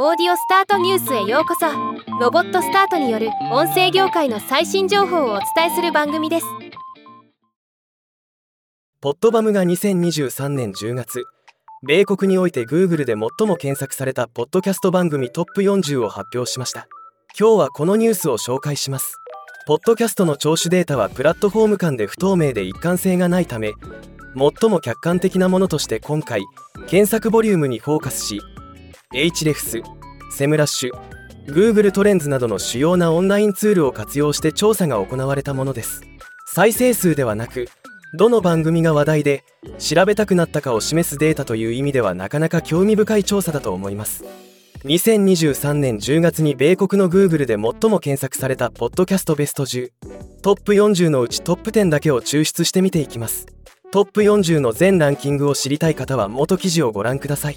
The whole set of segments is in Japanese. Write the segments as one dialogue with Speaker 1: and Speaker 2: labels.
Speaker 1: オーディオスタートニュースへようこそ。ロボットスタートによる音声業界の最新情報をお伝えする番組です。
Speaker 2: ポッドバムが2023年10月。米国において Google で最も検索されたポッドキャスト番組トップ40を発表しました。今日はこのニュースを紹介します。ポッドキャストの聴取データはプラットフォーム間で不透明で一貫性がないため最も客観的なものとして今回検索ボリュームにフォーカスし Hrefs、セムラッシュ、Google トレンズなどの主要なオンラインツールを活用して調査が行われたものです。再生数ではなくどの番組が話題で調べたくなったかを示すデータという意味ではなかなか興味深い調査だと思います。2023年10月に米国の Google で最も検索されたポッドキャストベスト10トップ40のうちトップ10だけを抽出してみていきます。トップ40の全ランキングを知りたい方は元記事をご覧ください。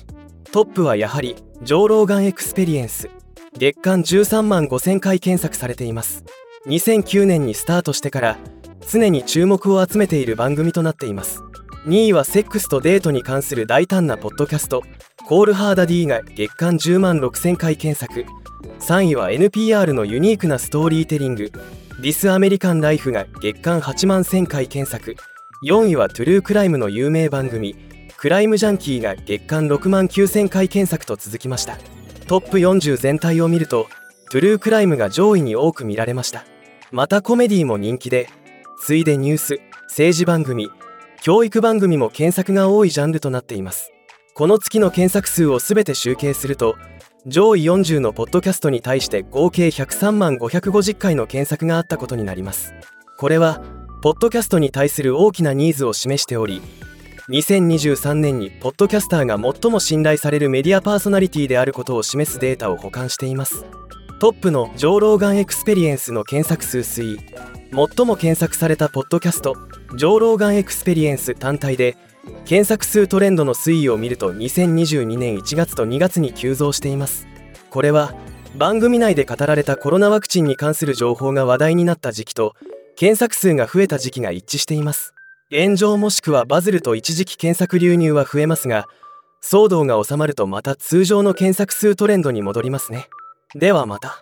Speaker 2: トップはやはり Joe Rogan Experience。月間13万5000回検索されています。2009年にスタートしてから常に注目を集めている番組となっています。2位はセックスとデートに関する大胆なポッドキャストコールハーダ D が月間10万6000回検索。3位は NPR のユニークなストーリーテリングThis American Life が月間8万1000回検索。4位は true crime の有名番組 Crime Junkie が月間6万9000回検索と続きました。トップ40全体を見ると true crime が上位に多く見られました。またコメディも人気でついでニュース政治番組教育番組も検索が多いジャンルとなっています。この月の検索数を全て集計すると上位40のポッドキャストに対して合計103万550回の検索があったことになります。これはポッドキャストに対する大きなニーズを示しており2023年にポッドキャスターが最も信頼されるメディアパーソナリティであることを示すデータを補完しています。トップの Joe Rogan Experience の検索数推移。最も検索されたポッドキャスト Joe Rogan Experience 単体で検索数トレンドの推移を見ると2022年1月と2月に急増しています。これは番組内で語られたコロナワクチンに関する情報が話題になった時期と検索数が増えた時期が一致しています。炎上もしくはバズると一時期検索流入は増えますが騒動が収まるとまた通常の検索数トレンドに戻りますねではまた。